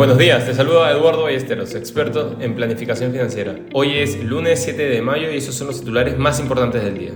Buenos días, te saluda Eduardo Ballesteros, experto en planificación financiera. Hoy es lunes 7 de mayo y esos son los titulares más importantes del día.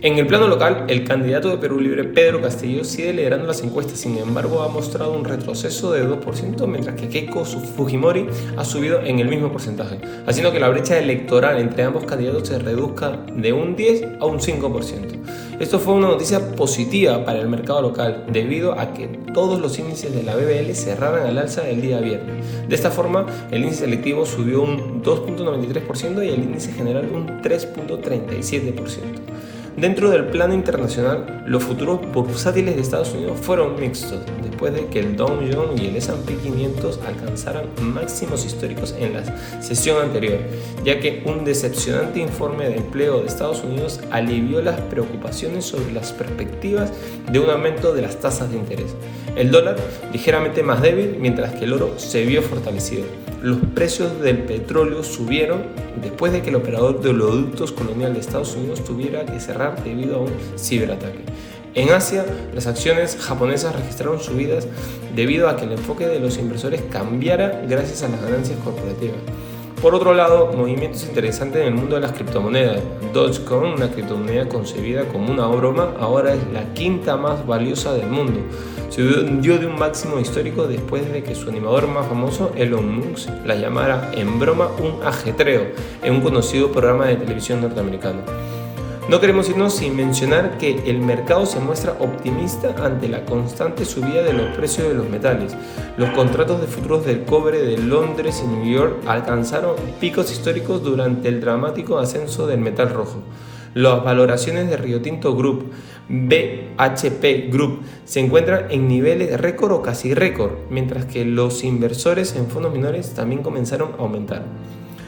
En el plano local, el candidato de Perú Libre, Pedro Castillo, sigue liderando las encuestas, sin embargo ha mostrado un retroceso de 2%, mientras que Keiko Fujimori ha subido en el mismo porcentaje, haciendo que la brecha electoral entre ambos candidatos se reduzca de un 10 a un 5%. Esto fue una noticia positiva para el mercado local, debido a que todos los índices de la BBL cerraran al alza el día viernes. De esta forma, el índice selectivo subió un 2.93% y el índice general un 3.37%. Dentro del plano internacional, los futuros bursátiles de Estados Unidos fueron mixtos, después de que el Dow Jones y el S&P 500 alcanzaran máximos históricos en la sesión anterior, ya que un decepcionante informe de empleo de Estados Unidos alivió las preocupaciones sobre las perspectivas de un aumento de las tasas de interés. El dólar ligeramente más débil, mientras que el oro se vio fortalecido los precios del petróleo subieron después de que el operador de oleoductos colonial de Estados Unidos tuviera que cerrar debido a un ciberataque. En Asia, las acciones japonesas registraron subidas debido a que el enfoque de los inversores cambiara gracias a las ganancias corporativas. Por otro lado, movimientos interesantes en el mundo de las criptomonedas. Dogecoin, una criptomoneda concebida como una broma, ahora es la quinta más valiosa del mundo. Se hundió de un máximo histórico después de que su animador más famoso, Elon Musk, la llamara en broma un ajetreo en un conocido programa de televisión norteamericano. No queremos irnos sin mencionar que el mercado se muestra optimista ante la constante subida de los precios de los metales. Los contratos de futuros del cobre de Londres y New York alcanzaron picos históricos durante el dramático ascenso del metal rojo. Las valoraciones de Rio Tinto Group, BHP Group, se encuentran en niveles récord o casi récord, mientras que los inversores en fondos menores también comenzaron a aumentar.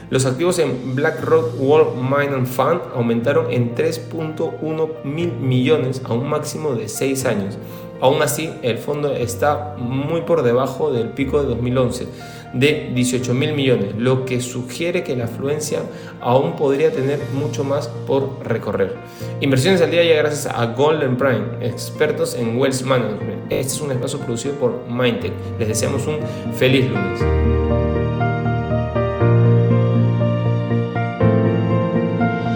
Los activos en BlackRock World Mining Fund aumentaron en 3.1 mil millones a un máximo de 6 años. Aún así, el fondo está muy por debajo del pico de 2011 de 18 mil millones, lo que sugiere que la afluencia aún podría tener mucho más por recorrer. Inversiones al día ya gracias a Golden Prime, expertos en Wealth Management. Este es un espacio producido por Mindtech. Les deseamos un feliz lunes.